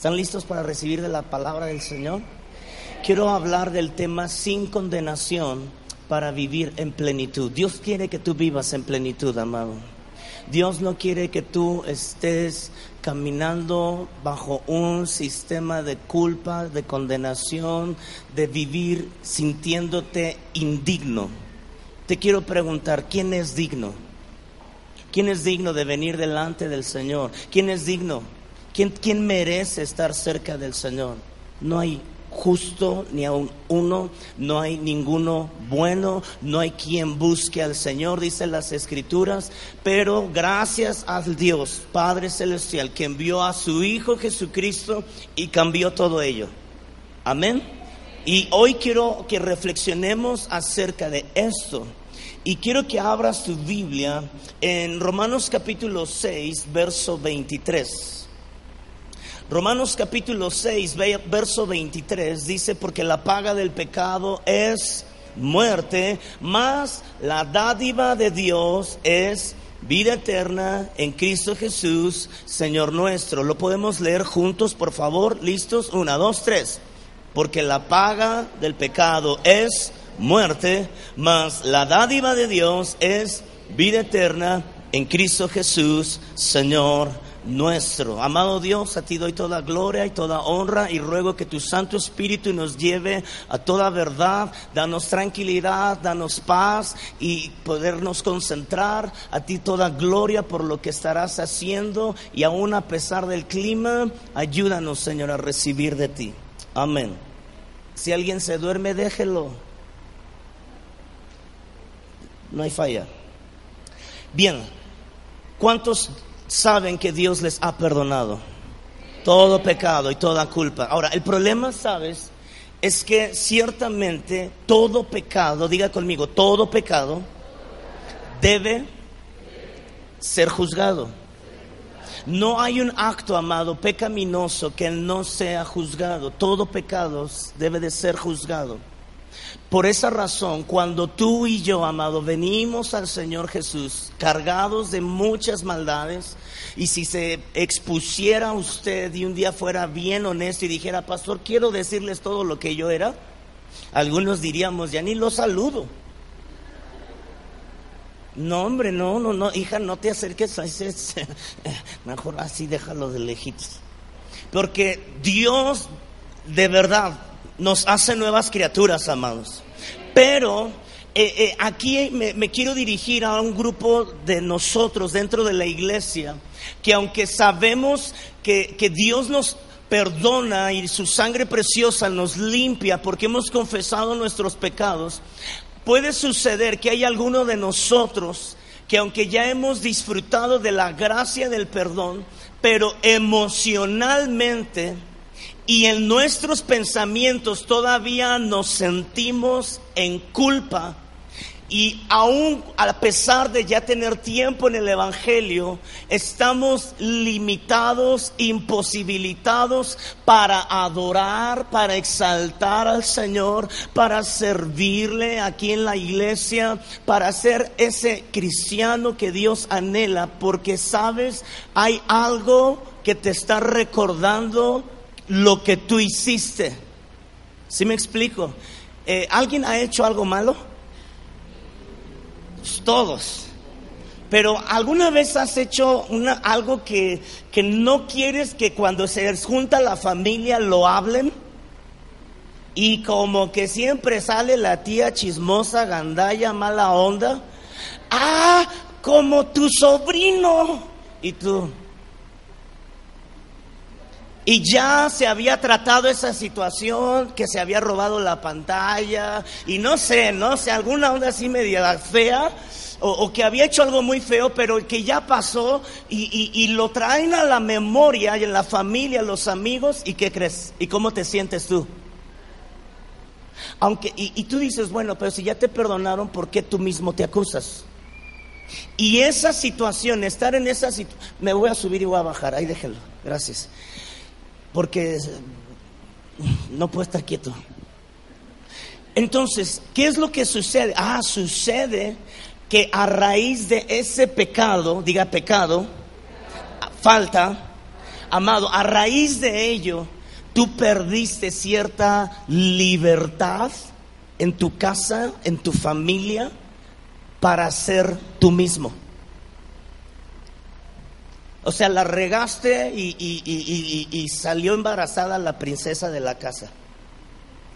¿Están listos para recibir de la palabra del Señor? Quiero hablar del tema sin condenación para vivir en plenitud. Dios quiere que tú vivas en plenitud, amado. Dios no quiere que tú estés caminando bajo un sistema de culpa, de condenación, de vivir sintiéndote indigno. Te quiero preguntar, ¿quién es digno? ¿Quién es digno de venir delante del Señor? ¿Quién es digno? ¿Quién, merece estar cerca del Señor? No hay justo ni aun uno, no hay ninguno bueno, no hay quien busque al Señor, dice las Escrituras, pero gracias al Dios Padre Celestial que envió a su Hijo Jesucristo y cambió todo ello. Amén. Y hoy quiero que reflexionemos acerca de esto. Y quiero que abras tu Biblia en Romanos capítulo 6, verso 23. Romanos capítulo 6, verso 23 dice, porque la paga del pecado es muerte, mas la dádiva de Dios es vida eterna en Cristo Jesús, Señor nuestro. Lo podemos leer juntos, por favor. ¿Listos? Una, dos, tres. Porque la paga del pecado es muerte, mas la dádiva de Dios es vida eterna en Cristo Jesús, Señor nuestro. Amado Dios, a ti doy toda gloria y toda honra y ruego que tu Santo Espíritu nos lleve a toda verdad, danos tranquilidad, danos paz y podernos concentrar. A ti toda gloria por lo que estarás haciendo y aún a pesar del clima, ayúdanos Señor a recibir de ti. Amén. Si alguien se duerme, déjelo. No hay falla. Bien, ¿cuántos saben que Dios les ha perdonado todo pecado y toda culpa. Ahora, el problema, ¿sabes? Es que ciertamente todo pecado, diga conmigo, todo pecado debe ser juzgado. No hay un acto, amado, pecaminoso que no sea juzgado. Todo pecado debe de ser juzgado. Por esa razón, cuando tú y yo, amado, venimos al Señor Jesús cargados de muchas maldades, y si se expusiera usted y un día fuera bien honesto y dijera, pastor, quiero decirles todo lo que yo era, algunos diríamos, ya ni lo saludo. No, hombre, no, no, no, hija, no te acerques a ese, mejor así déjalo de lejitos. Porque Dios de verdad nos hace nuevas criaturas, amados. Pero eh, eh, aquí me, quiero dirigir a un grupo de nosotros dentro de la iglesia, que aunque sabemos que, Dios nos perdona y su sangre preciosa nos limpia porque hemos confesado nuestros pecados, puede suceder que hay alguno de nosotros que aunque ya hemos disfrutado de la gracia del perdón, pero emocionalmente y en nuestros pensamientos todavía nos sentimos en culpa. Y aún a pesar de ya tener tiempo en el Evangelio, estamos limitados, imposibilitados para adorar, para exaltar al Señor, para servirle aquí en la iglesia, para ser ese cristiano que Dios anhela, porque sabes, hay algo que te está recordando lo que tú hiciste. ¿Sí me explico? Eh, ¿Alguien ha hecho algo malo? Todos. Pero ¿alguna vez has hecho una, algo que, que no quieres que cuando se junta la familia lo hablen? Y como que siempre sale la tía chismosa, gandalla, mala onda. Ah, como tu sobrino. Y tú, y ya se había tratado esa situación, que se había robado la pantalla, y no sé, no sé, alguna onda así media fea, o, que había hecho algo muy feo, pero que ya pasó, y, lo traen a la memoria, y en la familia, los amigos, ¿y qué crees? ¿Y cómo te sientes tú? Aunque, y, y tú dices, bueno, pero si ya te perdonaron, ¿por qué tú mismo te acusas? Y esa situación, estar en esa situación, me voy a subir y voy a bajar, ahí déjelo, gracias porque no puedo estar quieto. Entonces, ¿qué es lo que sucede? Ah, sucede que a raíz de ese pecado, diga pecado, falta, amado, a raíz de ello, tú perdiste cierta libertad en tu casa, en tu familia, para ser tú mismo. O sea, la regaste y, salió embarazada la princesa de la casa.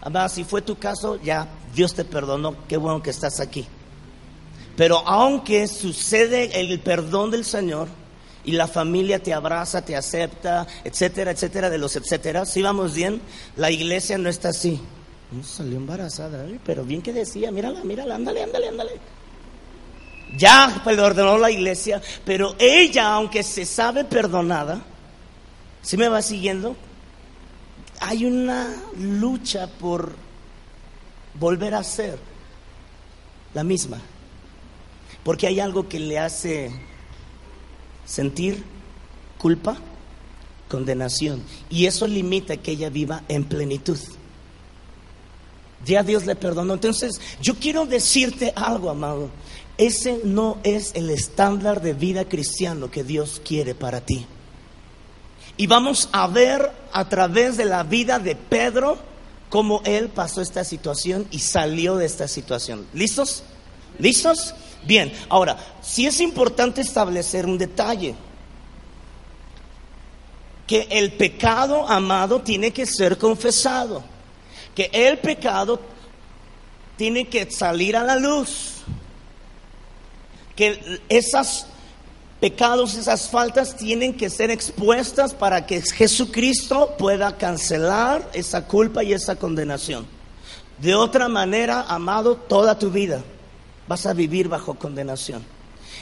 Amada, si fue tu caso, ya Dios te perdonó, qué bueno que estás aquí. Pero aunque sucede el perdón del Señor y la familia te abraza, te acepta, etcétera, etcétera, de los etcétera, si vamos bien, la iglesia no está así. salió embarazada, pero bien que decía, mírala, mírala, ándale, ándale, ándale. Ya perdonó la iglesia, pero ella, aunque se sabe perdonada, si me va siguiendo? Hay una lucha por volver a ser la misma. Porque hay algo que le hace sentir culpa, condenación. Y eso limita que ella viva en plenitud. Ya Dios le perdonó. Entonces, yo quiero decirte algo, amado. Ese no es el estándar de vida cristiano que Dios quiere para ti. Y vamos a ver a través de la vida de Pedro cómo él pasó esta situación y salió de esta situación. ¿Listos? ¿Listos? Bien, ahora, sí es importante establecer un detalle. Que el pecado, amado, tiene que ser confesado. Que el pecado tiene que salir a la luz que esos pecados, esas faltas tienen que ser expuestas para que Jesucristo pueda cancelar esa culpa y esa condenación. De otra manera, amado, toda tu vida vas a vivir bajo condenación.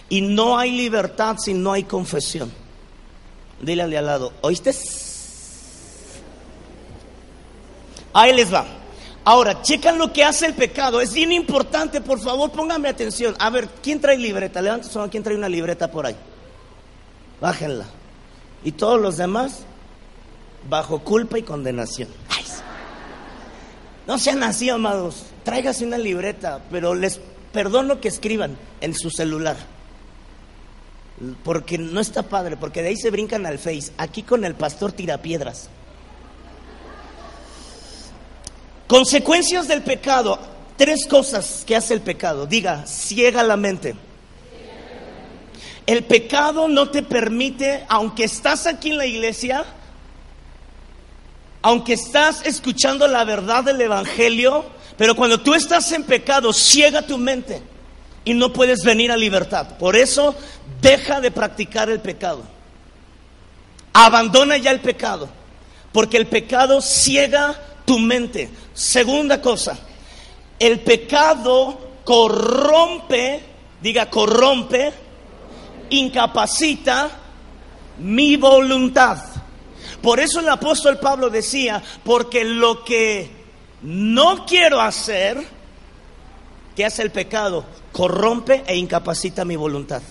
Y no hay libertad si no hay confesión. Dile al lado, ¿oíste? Ahí les va. Ahora, checan lo que hace el pecado. Es bien importante, por favor, pónganme atención. A ver, ¿quién trae libreta? Levanten su ¿quién trae una libreta por ahí? Bájenla. Y todos los demás, bajo culpa y condenación. no sean así, amados. Tráigase una libreta, pero les perdono que escriban en su celular. Porque no está padre, porque de ahí se brincan al Face. Aquí con el pastor tira piedras. Consecuencias del pecado. Tres cosas que hace el pecado. Diga, ciega la mente. El pecado no te permite, aunque estás aquí en la iglesia, aunque estás escuchando la verdad del Evangelio, pero cuando tú estás en pecado, ciega tu mente y no puedes venir a libertad. Por eso, deja de practicar el pecado. Abandona ya el pecado, porque el pecado ciega tu mente. Segunda cosa, el pecado corrompe, diga corrompe, incapacita mi voluntad. Por eso el apóstol Pablo decía, porque lo que no quiero hacer, que hace el pecado, corrompe e incapacita mi voluntad.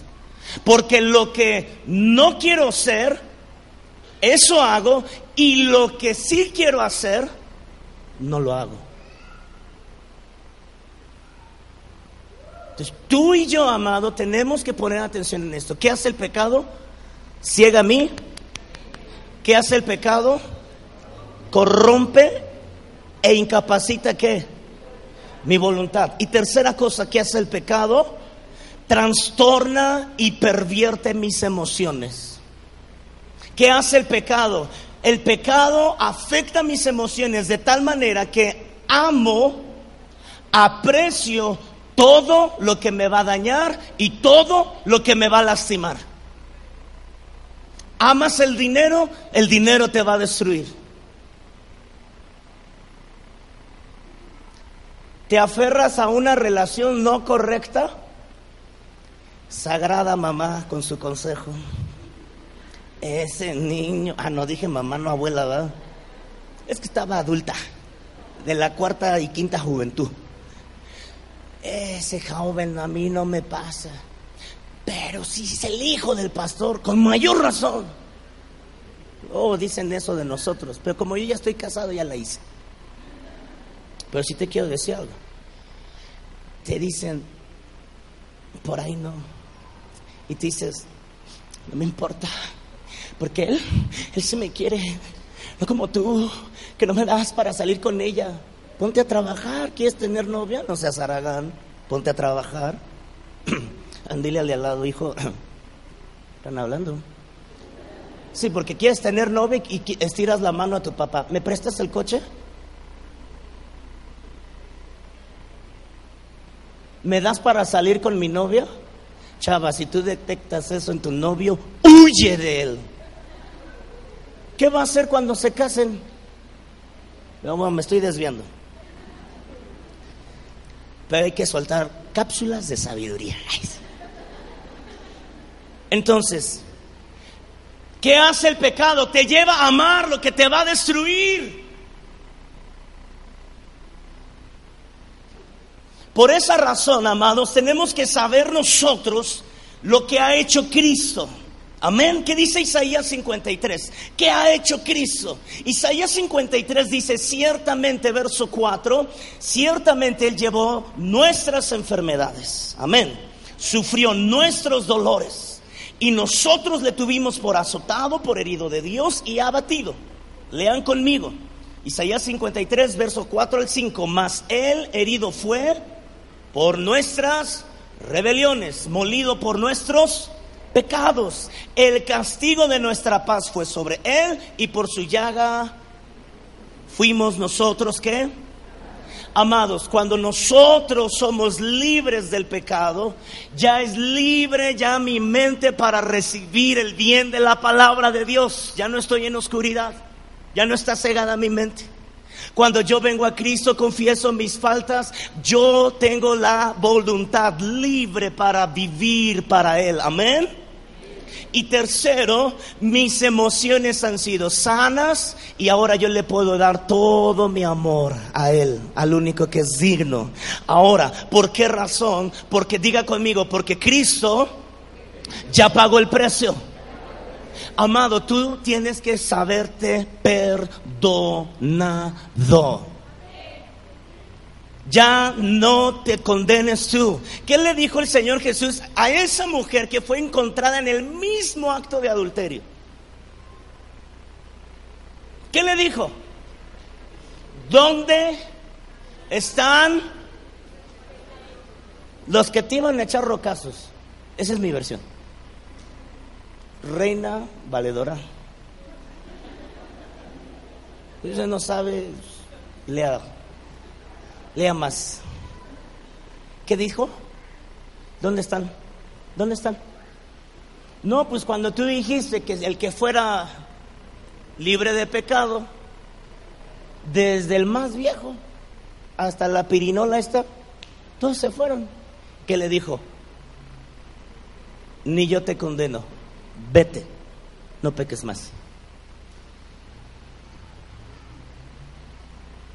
Porque lo que no quiero hacer, eso hago, y lo que sí quiero hacer, no lo hago. Entonces, tú y yo, amado, tenemos que poner atención en esto. ¿Qué hace el pecado? Ciega a mí. ¿Qué hace el pecado? Corrompe e incapacita qué? Mi voluntad. Y tercera cosa, ¿qué hace el pecado? Trastorna y pervierte mis emociones. ¿Qué hace el pecado? El pecado afecta mis emociones de tal manera que amo, aprecio todo lo que me va a dañar y todo lo que me va a lastimar. Amas el dinero, el dinero te va a destruir. ¿Te aferras a una relación no correcta? Sagrada mamá con su consejo. Ese niño, ah, no dije mamá, no abuela, ¿verdad? Es que estaba adulta, de la cuarta y quinta juventud. Ese joven a mí no me pasa, pero si es el hijo del pastor, con mayor razón. Oh, dicen eso de nosotros, pero como yo ya estoy casado, ya la hice. Pero si te quiero decir algo, te dicen, por ahí no, y te dices, no me importa Porque él, él se me quiere, no como tú, que no me das para salir con ella. Ponte a trabajar, ¿quieres tener novia? No seas aragán, ponte a trabajar. Andile al de al lado, hijo. Están hablando. Sí, porque quieres tener novia y estiras la mano a tu papá. ¿Me prestas el coche? ¿Me das para salir con mi novia? Chava, si tú detectas eso en tu novio, huye de él. ¿Qué va a hacer cuando se casen? No, me estoy desviando. Pero hay que soltar cápsulas de sabiduría. Entonces, ¿qué hace el pecado? Te lleva a amar lo que te va a destruir. Por esa razón, amados, tenemos que saber nosotros lo que ha hecho Cristo. Amén. ¿Qué dice Isaías 53? ¿Qué ha hecho Cristo? Isaías 53 dice, ciertamente, verso 4, ciertamente Él llevó nuestras enfermedades. Amén. Sufrió nuestros dolores. Y nosotros le tuvimos por azotado, por herido de Dios y abatido. Lean conmigo. Isaías 53, verso 4 al 5. Mas Él herido fue por nuestras rebeliones, molido por nuestros pecados. El castigo de nuestra paz fue sobre él y por su llaga fuimos nosotros que Amados, cuando nosotros somos libres del pecado, ya es libre ya mi mente para recibir el bien de la palabra de Dios. Ya no estoy en oscuridad, ya no está cegada mi mente. Cuando yo vengo a Cristo, confieso mis faltas, yo tengo la voluntad libre para vivir para Él. Amén. Y tercero, mis emociones han sido sanas y ahora yo le puedo dar todo mi amor a Él, al único que es digno. Ahora, ¿por qué razón? Porque diga conmigo, porque Cristo ya pagó el precio. Amado, tú tienes que saberte perdonado. Ya no te condenes tú. ¿Qué le dijo el Señor Jesús a esa mujer que fue encontrada en el mismo acto de adulterio? ¿Qué le dijo? ¿Dónde están los que te iban a echar rocazos? Esa es mi versión. Reina Valedora. Usted no sabe, lea, lea más. ¿Qué dijo? ¿Dónde están? ¿Dónde están? No, pues cuando tú dijiste que el que fuera libre de pecado, desde el más viejo hasta la pirinola esta, todos se fueron. ¿Qué le dijo? Ni yo te condeno vete, no peques más.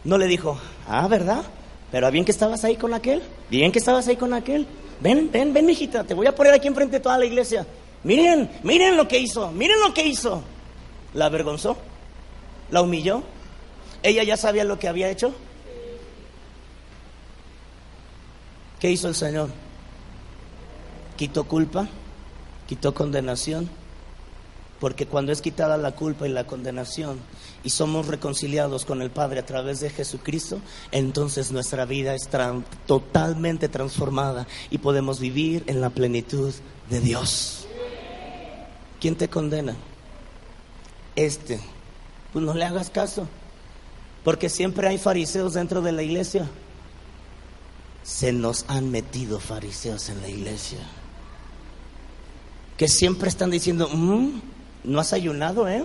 No le dijo, ah, ¿verdad? Pero bien que estabas ahí con aquel, bien que estabas ahí con aquel. Ven, ven, ven, mijita, te voy a poner aquí enfrente de toda la iglesia. Miren, miren lo que hizo, miren lo que hizo. La avergonzó, la humilló. Ella ya sabía lo que había hecho. ¿Qué hizo el Señor? Quitó culpa, quitó condenación, porque cuando es quitada la culpa y la condenación y somos reconciliados con el Padre a través de Jesucristo, entonces nuestra vida es totalmente transformada y podemos vivir en la plenitud de Dios. ¿Quién te condena? Este. Pues no le hagas caso, porque siempre hay fariseos dentro de la iglesia. Se nos han metido fariseos en la iglesia que siempre están diciendo, mm, no has ayunado, ¿eh?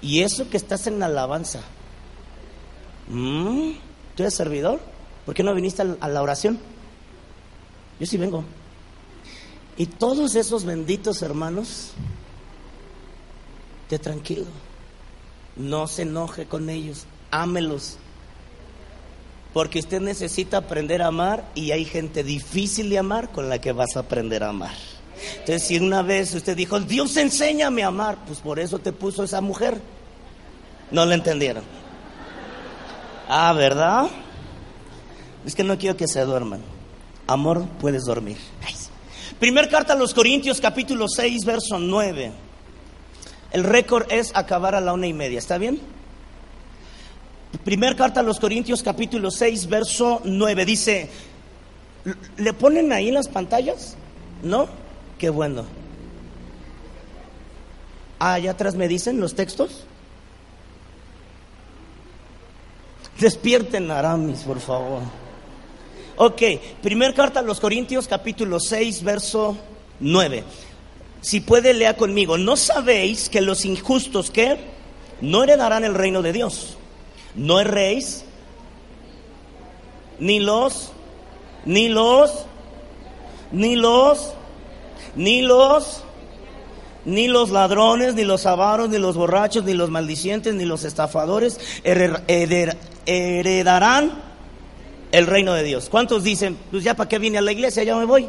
Y eso que estás en alabanza. Mm, ¿Tú eres servidor? ¿Por qué no viniste a la oración? Yo sí vengo. Y todos esos benditos hermanos, te tranquilo. No se enoje con ellos, ámelos. Porque usted necesita aprender a amar y hay gente difícil de amar con la que vas a aprender a amar. Entonces, si una vez usted dijo, Dios enséñame a amar, pues por eso te puso esa mujer. No lo entendieron. Ah, ¿verdad? Es que no quiero que se duerman. Amor, puedes dormir. Primer carta a los Corintios, capítulo 6, verso 9. El récord es acabar a la una y media, ¿está bien? Primer carta a los Corintios capítulo 6, verso 9, dice, ¿le ponen ahí en las pantallas? ¿No? Qué bueno. Ah, allá atrás me dicen los textos. Despierten Aramis, por favor. Ok, primer carta a los Corintios capítulo 6, verso 9. Si puede, lea conmigo. ¿No sabéis que los injustos que no heredarán el reino de Dios? No erréis, ni los, ni los, ni los, ni los, ni los ladrones, ni los avaros, ni los borrachos, ni los maldicientes, ni los estafadores heredarán el reino de Dios. ¿Cuántos dicen, pues ya para qué vine a la iglesia, ya me voy?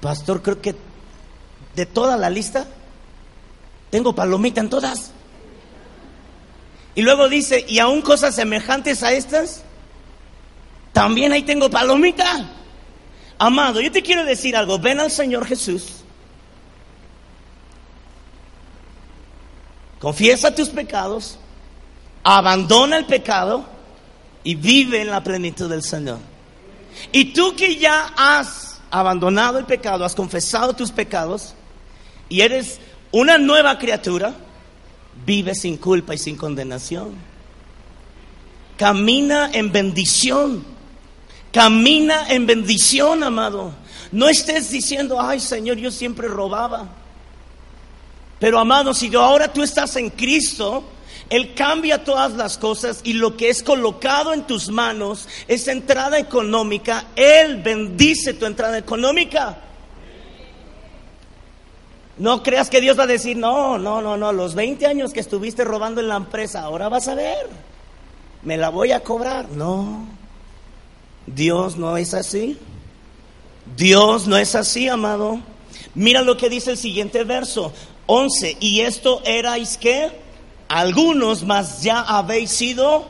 Pastor, creo que de toda la lista tengo palomita en todas. Y luego dice, y aún cosas semejantes a estas, también ahí tengo palomita. Amado, yo te quiero decir algo, ven al Señor Jesús, confiesa tus pecados, abandona el pecado y vive en la plenitud del Señor. Y tú que ya has abandonado el pecado, has confesado tus pecados y eres una nueva criatura, vive sin culpa y sin condenación. Camina en bendición. Camina en bendición, amado. No estés diciendo, ay Señor, yo siempre robaba. Pero amado, si ahora tú estás en Cristo, él cambia todas las cosas y lo que es colocado en tus manos, esa entrada económica, Él bendice tu entrada económica. No creas que Dios va a decir, no, no, no, no, los 20 años que estuviste robando en la empresa, ahora vas a ver, me la voy a cobrar. No, Dios no es así. Dios no es así, amado. Mira lo que dice el siguiente verso, 11, y esto erais que algunos más ya habéis sido.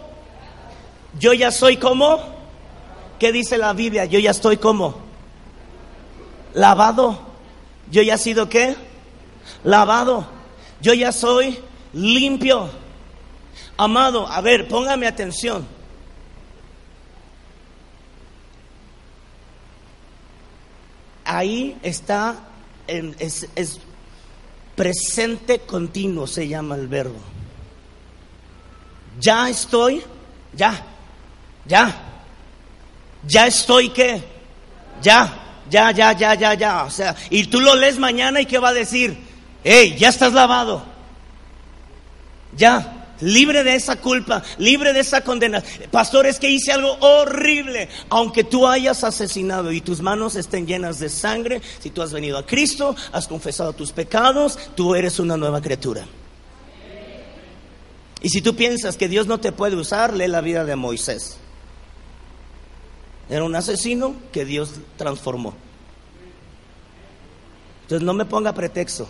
Yo ya soy como. ¿Qué dice la Biblia? Yo ya estoy como. Lavado. Yo ya he sido qué? Lavado. Yo ya soy limpio. Amado, a ver, póngame atención. Ahí está, es, es presente continuo, se llama el verbo. Ya estoy, ya, ya. Ya estoy qué? Ya, ya, ya, ya, ya, ya. O sea, y tú lo lees mañana y qué va a decir? Hey, ya estás lavado. Ya, libre de esa culpa, libre de esa condena. Pastor, es que hice algo horrible. Aunque tú hayas asesinado y tus manos estén llenas de sangre, si tú has venido a Cristo, has confesado tus pecados, tú eres una nueva criatura. Y si tú piensas que Dios no te puede usar, lee la vida de Moisés. Era un asesino que Dios transformó. Entonces no me ponga pretexto.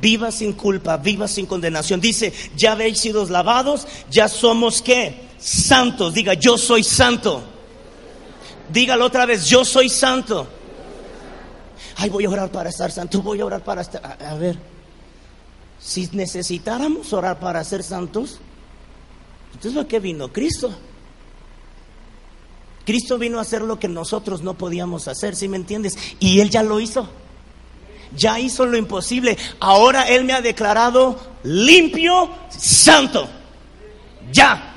Viva sin culpa, viva sin condenación. Dice, ya habéis sido lavados, ya somos qué? Santos. Diga, yo soy santo. Dígalo otra vez, yo soy santo. Ay, voy a orar para estar santo, voy a orar para estar... a ver, si necesitáramos orar para ser santos, entonces ¿lo que vino? Cristo. Cristo vino a hacer lo que nosotros no podíamos hacer, ¿sí me entiendes? Y Él ya lo hizo. Ya hizo lo imposible. Ahora Él me ha declarado limpio, santo. Ya.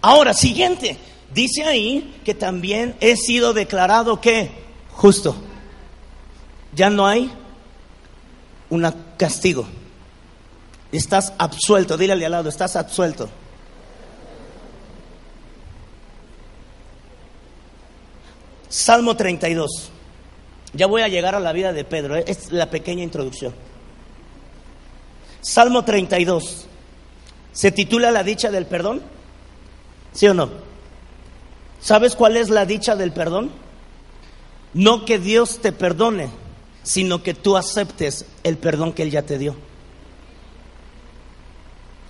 Ahora, siguiente. Dice ahí que también he sido declarado que justo. Ya no hay un castigo. Estás absuelto. Dile al lado, estás absuelto. Salmo 32. Ya voy a llegar a la vida de Pedro. ¿eh? Es la pequeña introducción. Salmo 32. ¿Se titula La dicha del perdón? ¿Sí o no? ¿Sabes cuál es la dicha del perdón? No que Dios te perdone, sino que tú aceptes el perdón que Él ya te dio.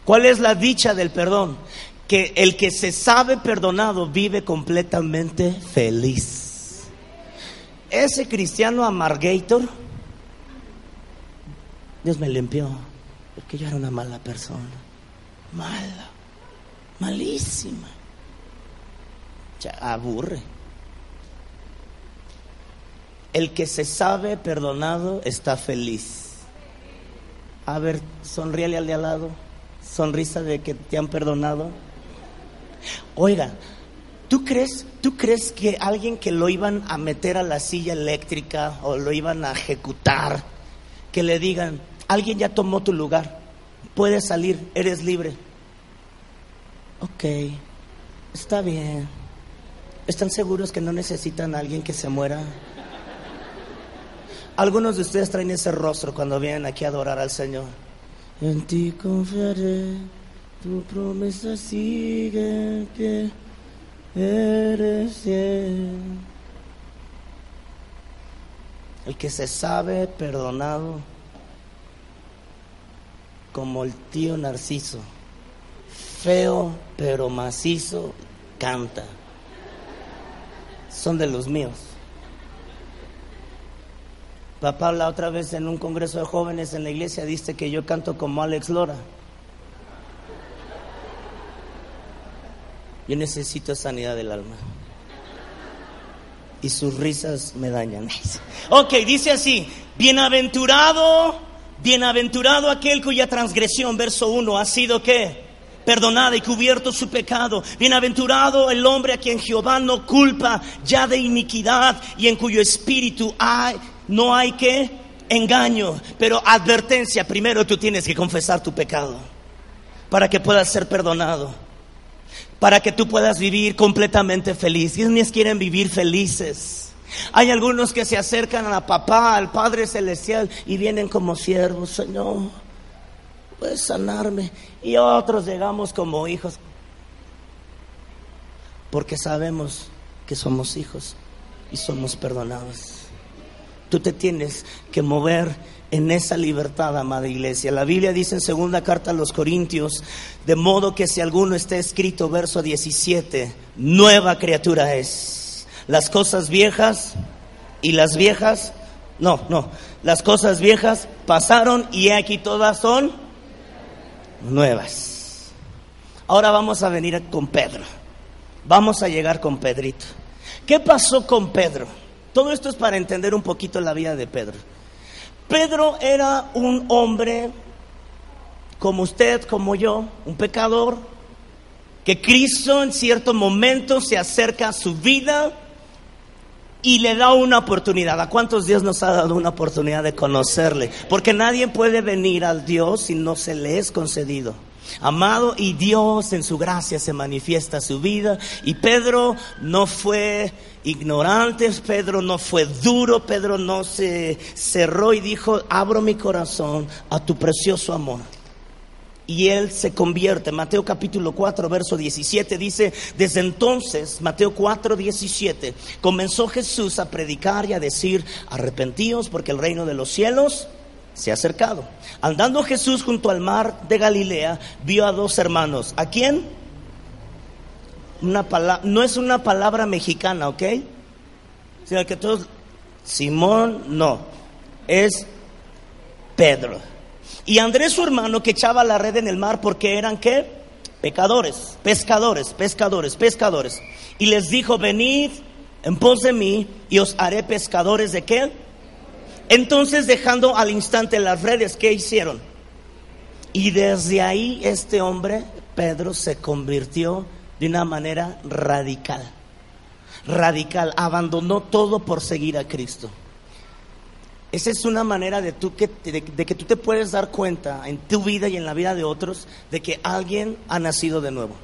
¿Cuál es la dicha del perdón? Que el que se sabe perdonado vive completamente feliz. Ese cristiano amargator Dios me limpió, porque yo era una mala persona, mala, malísima. Aburre. El que se sabe perdonado está feliz. A ver, sonríale al de al lado. Sonrisa de que te han perdonado. Oiga, ¿tú crees, ¿tú crees que alguien que lo iban a meter a la silla eléctrica o lo iban a ejecutar, que le digan, alguien ya tomó tu lugar, puedes salir, eres libre? Ok, está bien. ¿Están seguros que no necesitan a alguien que se muera? Algunos de ustedes traen ese rostro cuando vienen aquí a adorar al Señor. En ti confiaré, tu promesa sigue eres. El que se sabe perdonado como el tío Narciso, feo pero macizo, canta. Son de los míos. Papá la otra vez en un congreso de jóvenes en la iglesia dice que yo canto como Alex Lora. Yo necesito sanidad del alma. Y sus risas me dañan. Ok, dice así, bienaventurado, bienaventurado aquel cuya transgresión, verso 1, ha sido que perdonada y cubierto su pecado. Bienaventurado el hombre a quien Jehová no culpa ya de iniquidad y en cuyo espíritu hay no hay que engaño, pero advertencia, primero tú tienes que confesar tu pecado para que puedas ser perdonado, para que tú puedas vivir completamente feliz. Quienes quieren vivir felices. Hay algunos que se acercan a papá, al Padre Celestial y vienen como siervos, Señor, puedes sanarme. Y otros llegamos como hijos, porque sabemos que somos hijos y somos perdonados. Tú te tienes que mover en esa libertad, amada iglesia. La Biblia dice en segunda carta a los Corintios, de modo que si alguno está escrito, verso 17, nueva criatura es. Las cosas viejas y las viejas, no, no, las cosas viejas pasaron y aquí todas son nuevas. Ahora vamos a venir con Pedro. Vamos a llegar con Pedrito. ¿Qué pasó con Pedro? Todo esto es para entender un poquito la vida de Pedro. Pedro era un hombre como usted, como yo, un pecador, que Cristo en cierto momento se acerca a su vida y le da una oportunidad. ¿A cuántos Dios nos ha dado una oportunidad de conocerle? Porque nadie puede venir al Dios si no se le es concedido. Amado y Dios en su gracia se manifiesta su vida y Pedro no fue ignorante, Pedro no fue duro, Pedro no se cerró y dijo, abro mi corazón a tu precioso amor. Y él se convierte. Mateo capítulo 4, verso 17 dice, desde entonces, Mateo 4, 17, comenzó Jesús a predicar y a decir, arrepentíos porque el reino de los cielos se ha acercado. Andando Jesús junto al mar de Galilea, vio a dos hermanos. ¿A quién? Una no es una palabra mexicana, ¿ok? Sino que todos, Simón, no, es Pedro. Y Andrés su hermano que echaba la red en el mar porque eran qué? Pecadores, pescadores, pescadores, pescadores. Y les dijo, venid en pos de mí y os haré pescadores de qué? Entonces dejando al instante las redes, ¿qué hicieron? Y desde ahí este hombre, Pedro, se convirtió de una manera radical. Radical, abandonó todo por seguir a Cristo. Esa es una manera de, tú que, de, que tú te puedes dar cuenta en tu vida y en la vida de otros de que alguien ha nacido de nuevo.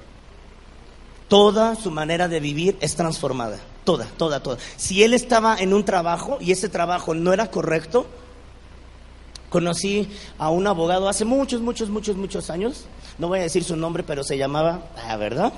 Toda su manera de vivir es transformada. Toda, toda, toda. Si él estaba en un trabajo y ese trabajo no era correcto, conocí a un abogado hace muchos, muchos, muchos, muchos años. No voy a decir su nombre, pero se llamaba, ah, ¿verdad?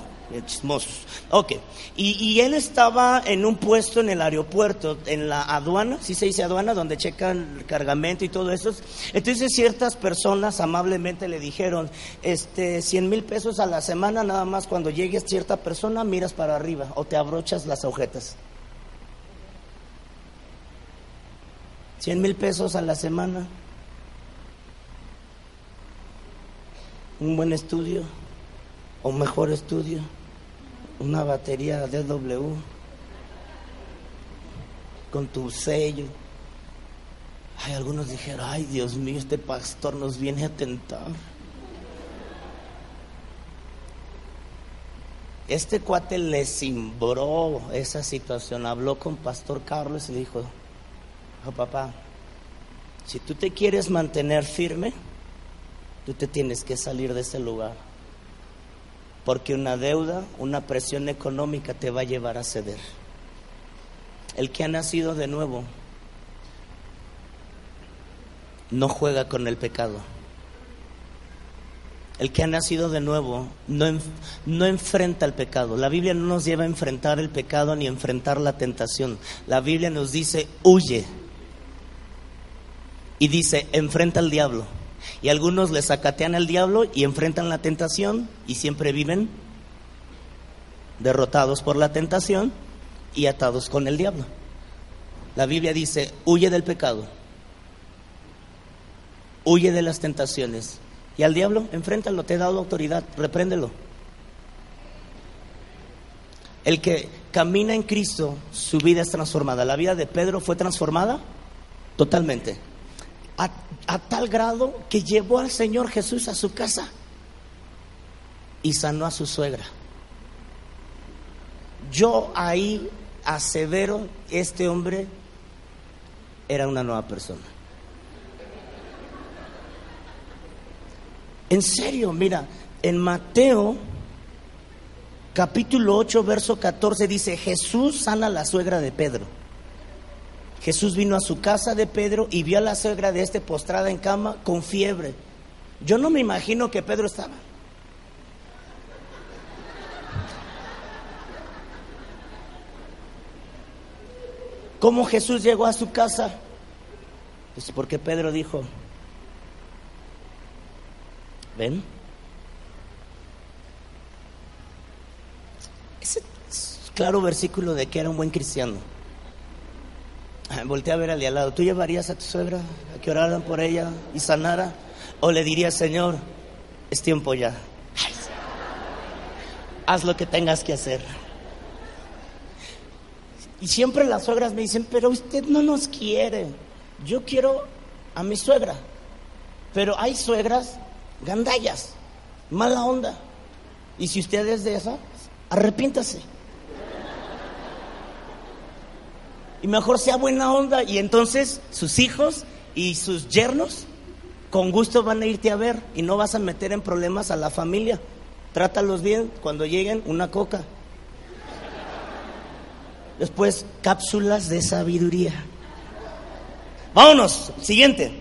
Chismosos. Ok. Y, él estaba en un puesto en el aeropuerto, en la aduana, si se dice aduana, donde checan el cargamento y todo eso. Entonces ciertas personas amablemente le dijeron, este, 100 mil pesos a la semana, nada más cuando llegues cierta persona miras para arriba o te abrochas las agujetas. 100 mil pesos a la semana. un buen estudio o mejor estudio, una batería DW con tu sello. Hay algunos dijeron, ay Dios mío, este pastor nos viene a tentar. Este cuate le cimbró esa situación, habló con Pastor Carlos y le dijo, oh, papá, si tú te quieres mantener firme, tú te tienes que salir de ese lugar. Porque una deuda, una presión económica te va a llevar a ceder. El que ha nacido de nuevo no juega con el pecado. El que ha nacido de nuevo no, no, enfrenta el pecado. La Biblia no nos lleva a enfrentar el pecado ni a enfrentar la tentación. La Biblia nos dice, huye. Y dice, enfrenta al diablo. Y algunos le sacatean al diablo y enfrentan la tentación y siempre viven derrotados por la tentación y atados con el diablo. La Biblia dice, huye del pecado, huye de las tentaciones. Y al diablo, enfréntalo, te he dado autoridad, repréndelo. El que camina en Cristo, su vida es transformada. La vida de Pedro fue transformada totalmente. A, tal grado que llevó al Señor Jesús a su casa y sanó a su suegra. Yo ahí asevero, este hombre era una nueva persona. En serio, mira, en Mateo capítulo 8, verso 14 dice, Jesús sana a la suegra de Pedro. Jesús vino a su casa de Pedro y vio a la suegra de este postrada en cama con fiebre. Yo no me imagino que Pedro estaba. ¿Cómo Jesús llegó a su casa? Pues porque Pedro dijo, ven. Ese claro versículo de que era un buen cristiano. Voltea a ver al de al lado. ¿Tú llevarías a tu suegra a que oraran por ella y sanara? ¿O le dirías, Señor, es tiempo ya? Haz lo que tengas que hacer. Y siempre las suegras me dicen, pero usted no nos quiere. Yo quiero a mi suegra. Pero hay suegras gandallas, mala onda. Y si usted es de esa, arrepiéntase. Y mejor sea buena onda y entonces sus hijos y sus yernos con gusto van a irte a ver y no vas a meter en problemas a la familia. Trátalos bien, cuando lleguen una coca. Después, cápsulas de sabiduría. Vámonos, siguiente.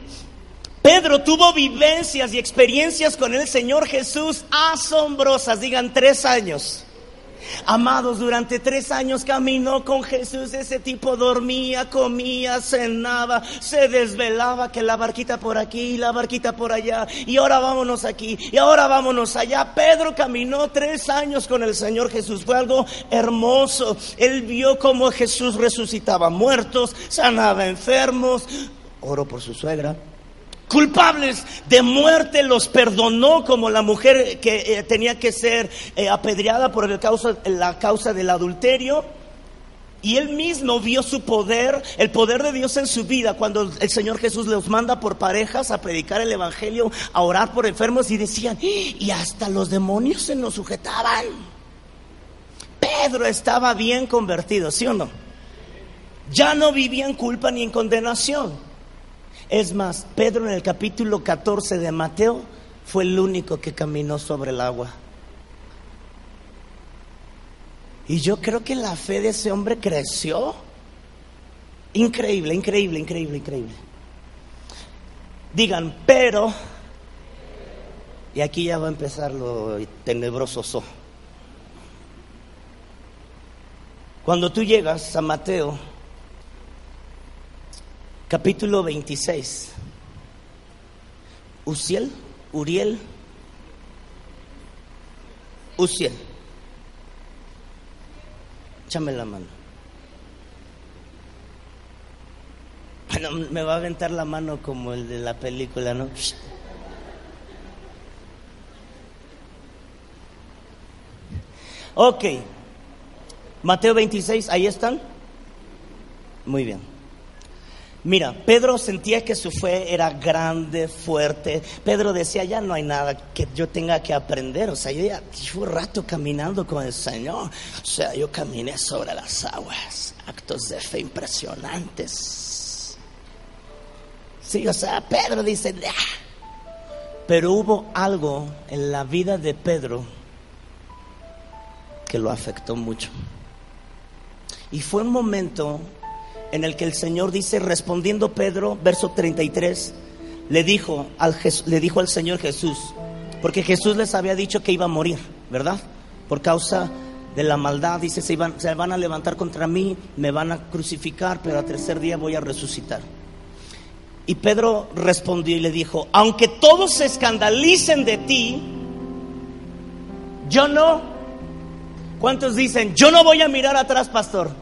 Pedro tuvo vivencias y experiencias con el Señor Jesús asombrosas, digan tres años. Amados, durante tres años caminó con Jesús. Ese tipo dormía, comía, cenaba, se desvelaba, que la barquita por aquí, la barquita por allá, y ahora vámonos aquí, y ahora vámonos allá. Pedro caminó tres años con el Señor Jesús. Fue algo hermoso. Él vio cómo Jesús resucitaba muertos, sanaba enfermos, oró por su suegra culpables de muerte los perdonó como la mujer que eh, tenía que ser eh, apedreada por la causa del adulterio. Y él mismo vio su poder, el poder de Dios en su vida, cuando el Señor Jesús los manda por parejas a predicar el Evangelio, a orar por enfermos y decían, y hasta los demonios se nos sujetaban. Pedro estaba bien convertido, ¿sí o no? Ya no vivía en culpa ni en condenación. Es más, Pedro en el capítulo 14 de Mateo fue el único que caminó sobre el agua. Y yo creo que la fe de ese hombre creció. Increíble, increíble, increíble, increíble. Digan, pero, y aquí ya va a empezar lo tenebroso. Cuando tú llegas a Mateo capítulo 26. Uziel, Uriel, Uziel. Échame la mano. Bueno, me va a aventar la mano como el de la película, ¿no? Ok. Mateo 26, ahí están. Muy bien. Mira, Pedro sentía que su fe era grande, fuerte. Pedro decía, ya no hay nada que yo tenga que aprender. O sea, yo ya llevo rato caminando con el Señor. O sea, yo caminé sobre las aguas. Actos de fe impresionantes. Sí, o sea, Pedro dice, pero hubo algo en la vida de Pedro que lo afectó mucho. Y fue un momento en el que el Señor dice, respondiendo Pedro, verso 33, le dijo al, le dijo al Señor Jesús, porque Jesús les había dicho que iba a morir, ¿verdad? Por causa de la maldad, dice, se, se van a levantar contra mí, me van a crucificar, pero al tercer día voy a resucitar. Y Pedro respondió y le dijo, aunque todos se escandalicen de ti, yo no. ¿Cuántos dicen, yo no voy a mirar atrás, pastor?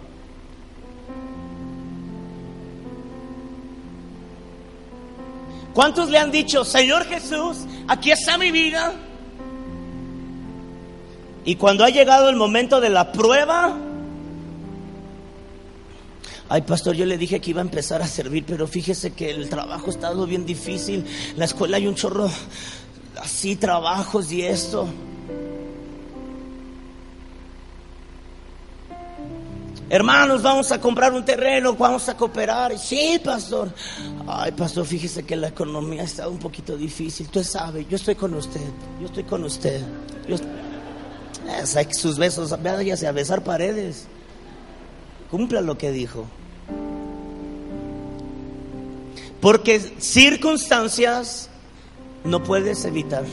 ¿Cuántos le han dicho, Señor Jesús, aquí está mi vida? Y cuando ha llegado el momento de la prueba, ay pastor, yo le dije que iba a empezar a servir, pero fíjese que el trabajo ha estado bien difícil, la escuela hay un chorro así, trabajos y esto. Hermanos, vamos a comprar un terreno, vamos a cooperar. Sí, pastor. Ay, pastor, fíjese que la economía estado un poquito difícil. Usted sabe, yo estoy con usted. Yo estoy con usted. Yo... sus besos, váyase a besar paredes. Cumpla lo que dijo. Porque circunstancias no puedes evitar.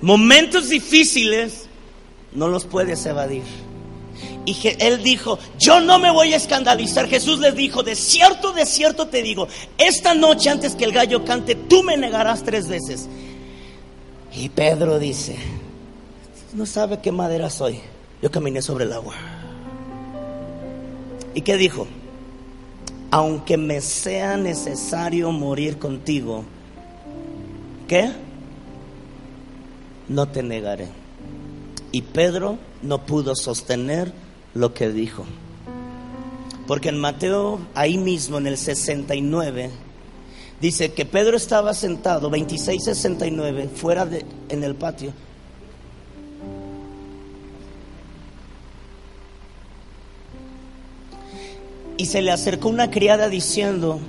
Momentos difíciles no los puedes evadir. Y él dijo, yo no me voy a escandalizar. Jesús les dijo, de cierto, de cierto te digo, esta noche antes que el gallo cante, tú me negarás tres veces. Y Pedro dice, no sabe qué madera soy. Yo caminé sobre el agua. ¿Y qué dijo? Aunque me sea necesario morir contigo, ¿qué? No te negaré. Y Pedro no pudo sostener lo que dijo. Porque en Mateo, ahí mismo en el 69, dice que Pedro estaba sentado, 26-69, fuera de, en el patio. Y se le acercó una criada diciendo,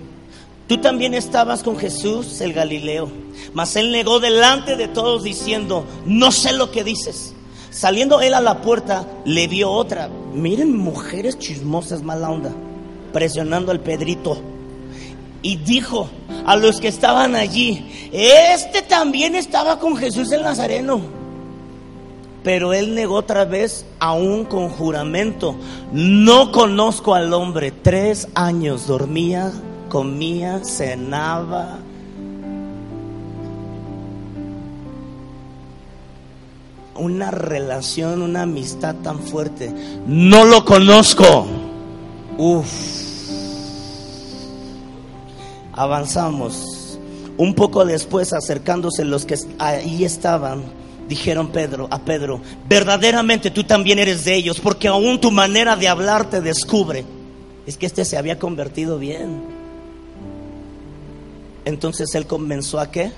tú también estabas con Jesús el Galileo. Mas él negó delante de todos diciendo, no sé lo que dices. Saliendo él a la puerta, le vio otra. Miren, mujeres chismosas, mala onda, presionando al Pedrito. Y dijo a los que estaban allí, este también estaba con Jesús el Nazareno. Pero él negó otra vez, aún con juramento, no conozco al hombre. Tres años dormía, comía, cenaba una relación, una amistad tan fuerte. No lo conozco. Uf. Avanzamos. Un poco después, acercándose los que ahí estaban, dijeron Pedro a Pedro, verdaderamente tú también eres de ellos, porque aún tu manera de hablar te descubre. Es que este se había convertido bien. Entonces él comenzó a qué?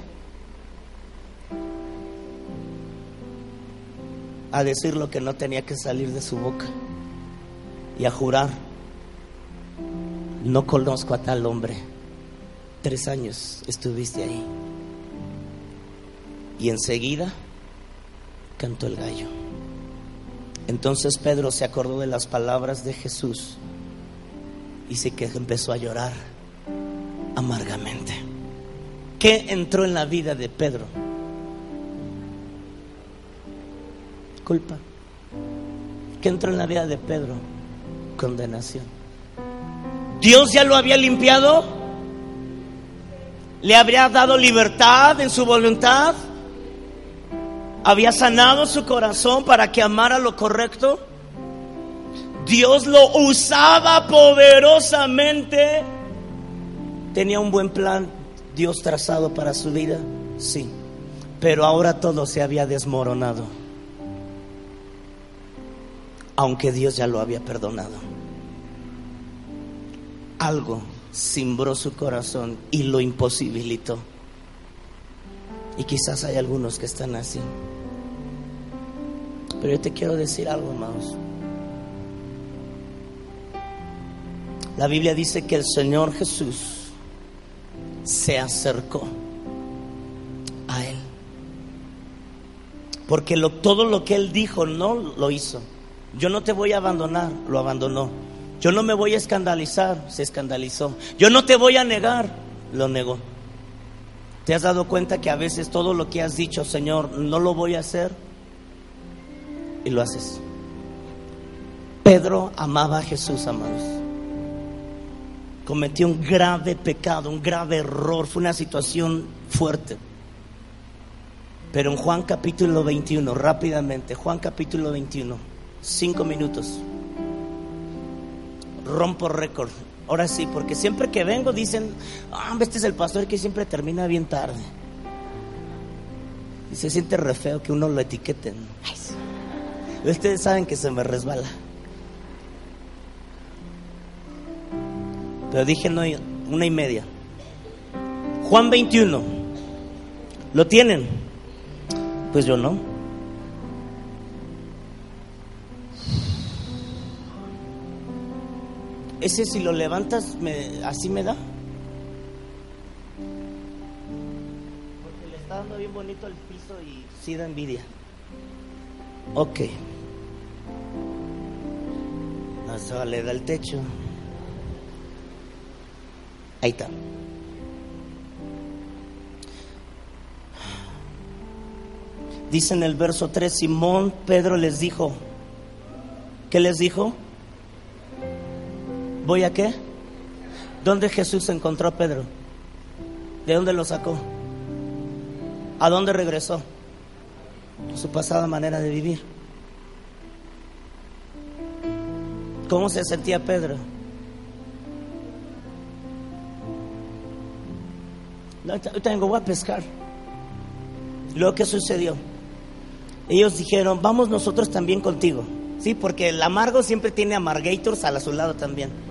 A decir lo que no tenía que salir de su boca y a jurar, no conozco a tal hombre. Tres años estuviste ahí. Y enseguida cantó el gallo. Entonces Pedro se acordó de las palabras de Jesús y sí que empezó a llorar amargamente. ¿Qué entró en la vida de Pedro? Culpa. ¿Qué entró en la vida de Pedro? Condenación. Dios ya lo había limpiado. Le habría dado libertad en su voluntad. Había sanado su corazón para que amara lo correcto. Dios lo usaba poderosamente. Tenía un buen plan Dios trazado para su vida, sí. Pero ahora todo se había desmoronado. Aunque Dios ya lo había perdonado. Algo cimbró su corazón y lo imposibilitó. Y quizás hay algunos que están así. Pero yo te quiero decir algo, hermanos. La Biblia dice que el Señor Jesús se acercó a Él. Porque todo lo que Él dijo no lo hizo. Yo no te voy a abandonar, lo abandonó. Yo no me voy a escandalizar, se escandalizó. Yo no te voy a negar, lo negó. ¿Te has dado cuenta que a veces todo lo que has dicho, Señor, no lo voy a hacer? Y lo haces. Pedro amaba a Jesús, amados. Cometió un grave pecado, un grave error, fue una situación fuerte. Pero en Juan capítulo 21, rápidamente, Juan capítulo 21, cinco minutos rompo récord. Ahora sí, porque siempre que vengo dicen, ah, este es el pastor que siempre termina bien tarde. Y se siente re feo que uno lo etiqueten. Ustedes saben que se me resbala. Pero dije no, una y media. Juan 21. ¿Lo tienen? Pues yo no. Ese si lo levantas, me, así me da. Porque le está dando bien bonito el piso y sí da envidia. Ok. No le da el techo. Ahí está. Dice en el verso 3, Simón Pedro les dijo, ¿qué les dijo? ¿Voy a qué? ¿Dónde Jesús encontró a Pedro? ¿De dónde lo sacó? ¿A dónde regresó? Su pasada manera de vivir. ¿Cómo se sentía Pedro? Vengo, voy a pescar. Luego, ¿qué sucedió? Ellos dijeron, vamos nosotros también contigo. Sí, porque el amargo siempre tiene amargators a su lado también.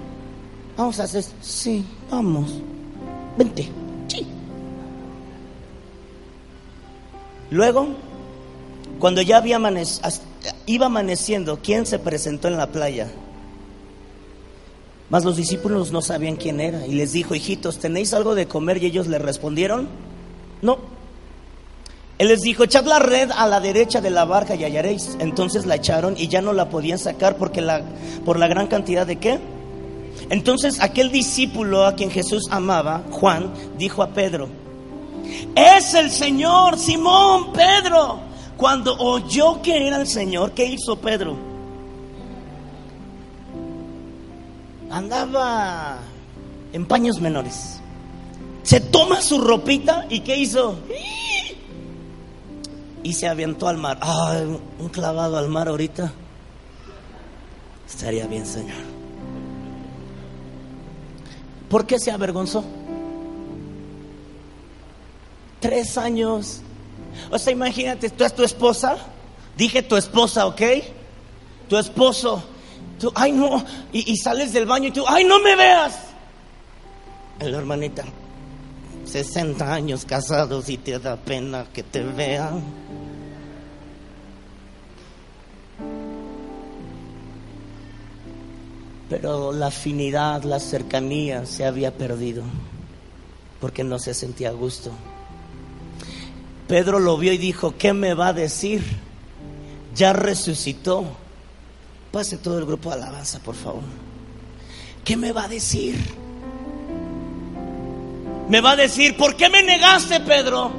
Vamos a hacer, sí, vamos, vente, sí. Luego, cuando ya había iba amaneciendo, ¿quién se presentó en la playa? Mas los discípulos no sabían quién era y les dijo, hijitos, ¿tenéis algo de comer? Y ellos le respondieron, no. Él les dijo, echad la red a la derecha de la barca y hallaréis. Entonces la echaron y ya no la podían sacar porque la, por la gran cantidad de qué? Entonces aquel discípulo a quien Jesús amaba, Juan, dijo a Pedro, es el Señor, Simón, Pedro. Cuando oyó que era el Señor, ¿qué hizo Pedro? Andaba en paños menores. Se toma su ropita y ¿qué hizo? Y se aventó al mar. Ah, un clavado al mar ahorita. Estaría bien, Señor. ¿Por qué se avergonzó? Tres años. O sea, imagínate, tú es tu esposa. Dije tu esposa, ¿ok? Tu esposo. Tú, ay no. Y, sales del baño y tú, ay no me veas. La hermanita, 60 años casados y te da pena que te vean. Pero la afinidad, la cercanía se había perdido porque no se sentía a gusto. Pedro lo vio y dijo, ¿qué me va a decir? Ya resucitó. Pase todo el grupo de alabanza, por favor. ¿Qué me va a decir? Me va a decir, ¿por qué me negaste, Pedro?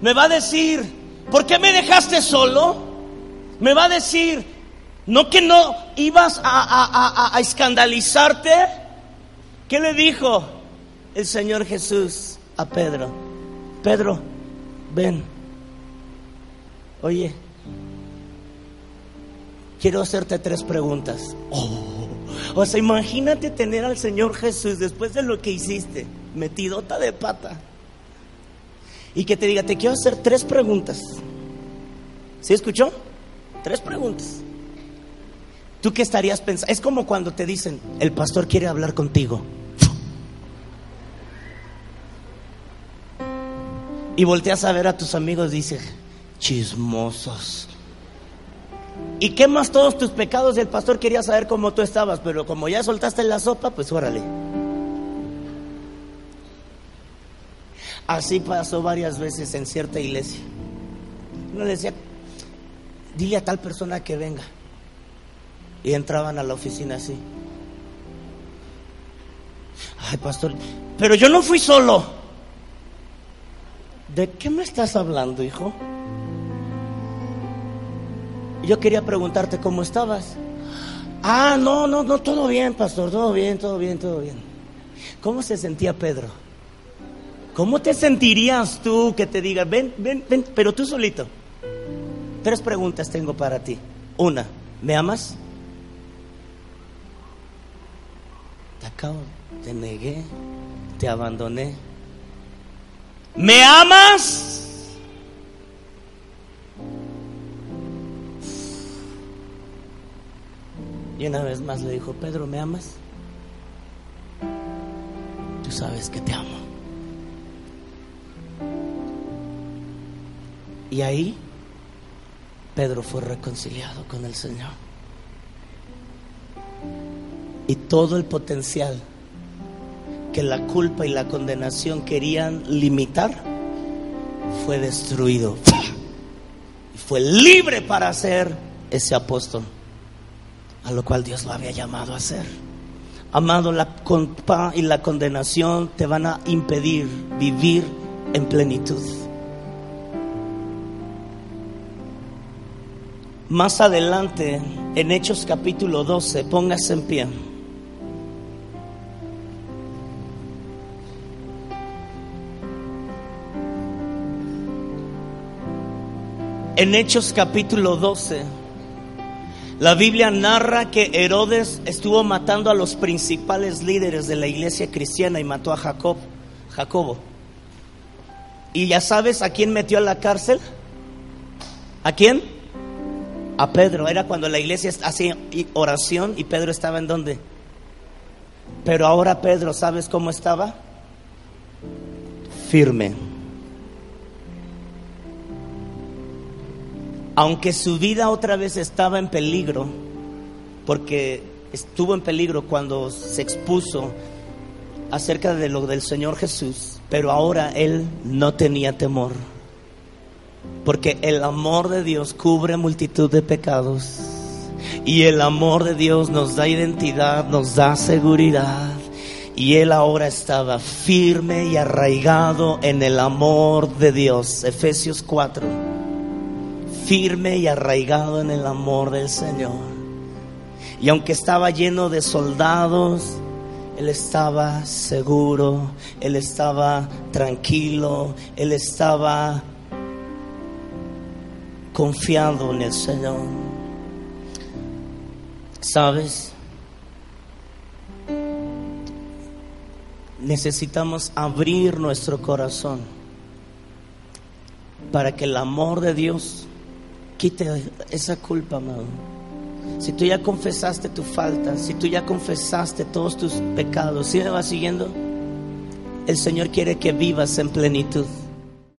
Me va a decir, ¿por qué me dejaste solo? Me va a decir, ¿No que no ibas a, escandalizarte? ¿Qué le dijo el Señor Jesús a Pedro? Pedro, ven. Oye, quiero hacerte tres preguntas. Oh, o sea, imagínate tener al Señor Jesús después de lo que hiciste, metidota de pata. Y que te diga, te quiero hacer tres preguntas. ¿Sí escuchó? Tres preguntas. ¿Tú qué estarías pensando? Es como cuando te dicen, el pastor quiere hablar contigo. Y volteas a ver a tus amigos y dices, chismosos. Y quemas todos tus pecados. El pastor quería saber cómo tú estabas, pero como ya soltaste la sopa, pues órale. Así pasó varias veces en cierta iglesia. Uno decía, dile a tal persona que venga. Y entraban a la oficina así. Ay, pastor, pero yo no fui solo. ¿De qué me estás hablando, hijo? Yo quería preguntarte cómo estabas. Ah, no, no, no, todo bien, pastor, todo bien, todo bien, todo bien. ¿Cómo se sentía Pedro? ¿Cómo te sentirías tú que te diga, ven, ven, ven, pero tú solito? Tres preguntas tengo para ti. Una, ¿me amas? Te acabo, te negué, te abandoné. ¿Me amas? Y una vez más le dijo, Pedro, ¿me amas? Tú sabes que te amo. Y ahí Pedro fue reconciliado con el Señor. Y todo el potencial que la culpa y la condenación querían limitar fue destruido. Y fue libre para ser ese apóstol a lo cual Dios lo había llamado a hacer. Amado, la culpa y la condenación te van a impedir vivir en plenitud. Más adelante, en Hechos capítulo 12, póngase en pie. En Hechos capítulo 12. La Biblia narra que Herodes estuvo matando a los principales líderes de la iglesia cristiana y mató a Jacob, Jacobo. ¿Y ya sabes a quién metió a la cárcel? ¿A quién? A Pedro. Era cuando la iglesia hacía oración y Pedro estaba en donde. Pero ahora Pedro, ¿sabes cómo estaba? Firme. Aunque su vida otra vez estaba en peligro, porque estuvo en peligro cuando se expuso acerca de lo del Señor Jesús, pero ahora él no tenía temor, porque el amor de Dios cubre multitud de pecados y el amor de Dios nos da identidad, nos da seguridad. Y él ahora estaba firme y arraigado en el amor de Dios. Efesios 4 firme y arraigado en el amor del Señor. Y aunque estaba lleno de soldados, él estaba seguro, él estaba tranquilo, él estaba confiando en el Señor. ¿Sabes? Necesitamos abrir nuestro corazón para que el amor de Dios quite esa culpa, amado. Si tú ya confesaste tu falta, si tú ya confesaste todos tus pecados, si me vas siguiendo? El Señor quiere que vivas en plenitud.